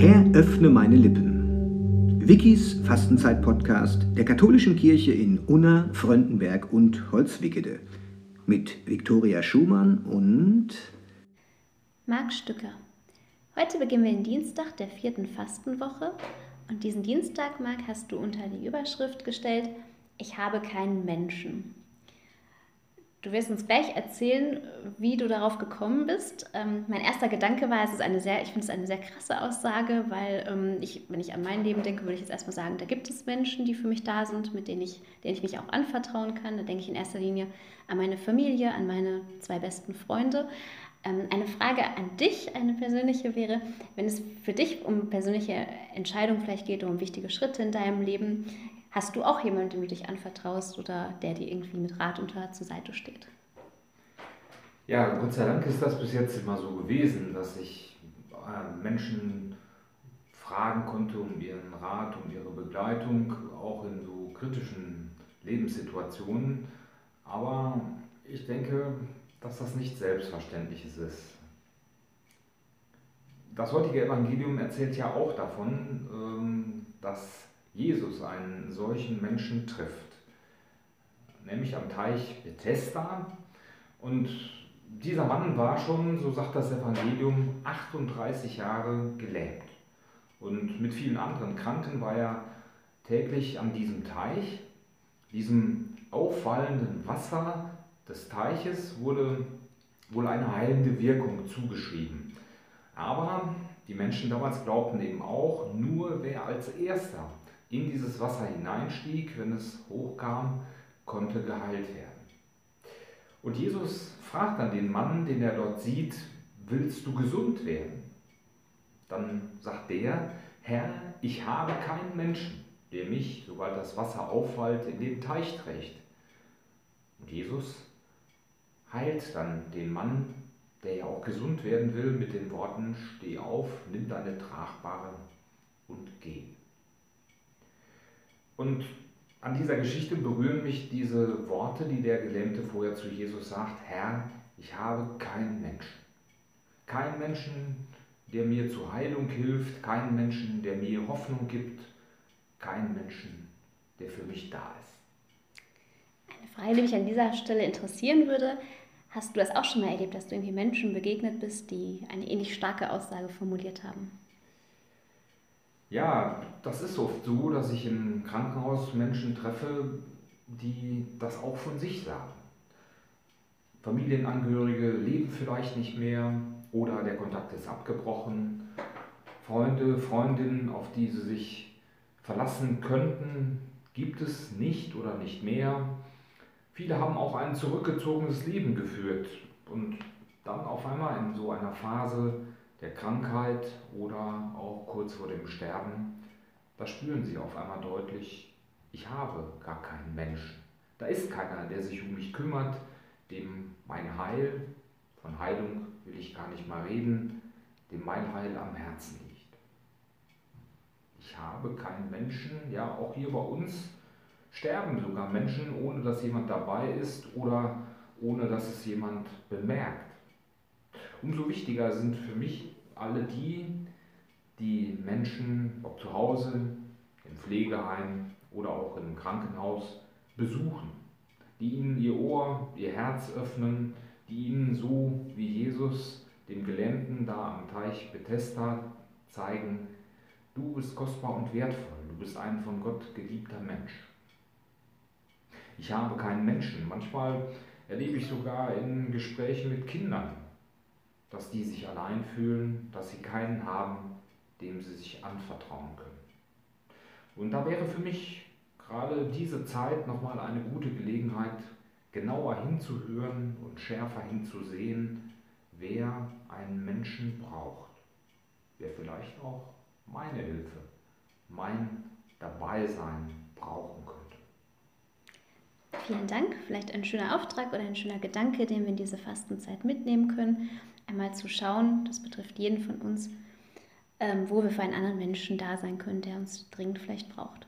Herr, öffne meine Lippen. Wikis Fastenzeit-Podcast der katholischen Kirche in Unna, Fröndenberg und Holzwickede. Mit Viktoria Schumann und Marc Stücker. Heute beginnen wir den Dienstag der vierten Fastenwoche und diesen Dienstag, Marc, hast du unter die Überschrift gestellt, ich habe keinen Menschen. Du wirst uns gleich erzählen, wie du darauf gekommen bist. Ähm, mein erster Gedanke war, es ist eine sehr, ich finde es eine sehr krasse Aussage, weil ähm, ich, wenn ich an mein Leben denke, würde ich jetzt erstmal sagen, da gibt es Menschen, die für mich da sind, mit denen ich, denen ich mich auch anvertrauen kann. Da denke ich in erster Linie an meine Familie, an meine zwei besten Freunde. Ähm, eine Frage an dich, eine persönliche wäre, wenn es für dich um persönliche Entscheidungen vielleicht geht, um wichtige Schritte in deinem Leben, Hast du auch jemanden, dem du dich anvertraust oder der dir irgendwie mit Rat und Tat zur Seite steht? Ja, Gott sei Dank ist das bis jetzt immer so gewesen, dass ich äh, Menschen fragen konnte um ihren Rat, um ihre Begleitung, auch in so kritischen Lebenssituationen. Aber ich denke, dass das nicht Selbstverständliches ist. Das heutige Evangelium erzählt ja auch davon, ähm, dass Jesus einen solchen Menschen trifft, nämlich am Teich Bethesda. Und dieser Mann war schon, so sagt das Evangelium, 38 Jahre gelähmt. Und mit vielen anderen Kranken war er täglich an diesem Teich. Diesem auffallenden Wasser des Teiches wurde wohl eine heilende Wirkung zugeschrieben. Aber die Menschen damals glaubten eben auch, nur wer als erster in dieses Wasser hineinstieg, wenn es hochkam, konnte geheilt werden. Und Jesus fragt dann den Mann, den er dort sieht, willst du gesund werden? Dann sagt der, Herr, ich habe keinen Menschen, der mich, sobald das Wasser auffällt, in den Teich trägt. Und Jesus heilt dann den Mann, der ja auch gesund werden will, mit den Worten, steh auf, nimm deine Tragbare und geh. Und an dieser Geschichte berühren mich diese Worte, die der Gelähmte vorher zu Jesus sagt, Herr, ich habe keinen Menschen. Keinen Menschen, der mir zur Heilung hilft, keinen Menschen, der mir Hoffnung gibt, keinen Menschen, der für mich da ist. Eine Frage, die mich an dieser Stelle interessieren würde, hast du das auch schon mal erlebt, dass du irgendwie Menschen begegnet bist, die eine ähnlich starke Aussage formuliert haben? Ja, das ist oft so, dass ich im Krankenhaus Menschen treffe, die das auch von sich sagen. Familienangehörige leben vielleicht nicht mehr oder der Kontakt ist abgebrochen. Freunde, Freundinnen, auf die sie sich verlassen könnten, gibt es nicht oder nicht mehr. Viele haben auch ein zurückgezogenes Leben geführt und dann auf einmal in so einer Phase der Krankheit oder auch kurz vor dem Sterben, da spüren sie auf einmal deutlich, ich habe gar keinen Menschen. Da ist keiner, der sich um mich kümmert, dem mein Heil, von Heilung will ich gar nicht mal reden, dem mein Heil am Herzen liegt. Ich habe keinen Menschen, ja auch hier bei uns sterben sogar Menschen, ohne dass jemand dabei ist oder ohne dass es jemand bemerkt. Umso wichtiger sind für mich alle die, die Menschen, ob zu Hause, im Pflegeheim oder auch im Krankenhaus, besuchen, die ihnen ihr Ohr, ihr Herz öffnen, die ihnen so wie Jesus dem Gelähmten da am Teich Bethesda zeigen, du bist kostbar und wertvoll, du bist ein von Gott geliebter Mensch. Ich habe keinen Menschen. Manchmal erlebe ich sogar in Gesprächen mit Kindern, dass die sich allein fühlen, dass sie keinen haben, dem sie sich anvertrauen können. Und da wäre für mich gerade diese Zeit nochmal eine gute Gelegenheit, genauer hinzuhören und schärfer hinzusehen, wer einen Menschen braucht, wer vielleicht auch meine Hilfe, mein Dabeisein brauchen könnte. Vielen Dank. Vielleicht ein schöner Auftrag oder ein schöner Gedanke, den wir in diese Fastenzeit mitnehmen können einmal zu schauen, das betrifft jeden von uns, ähm, wo wir für einen anderen Menschen da sein können, der uns dringend vielleicht braucht.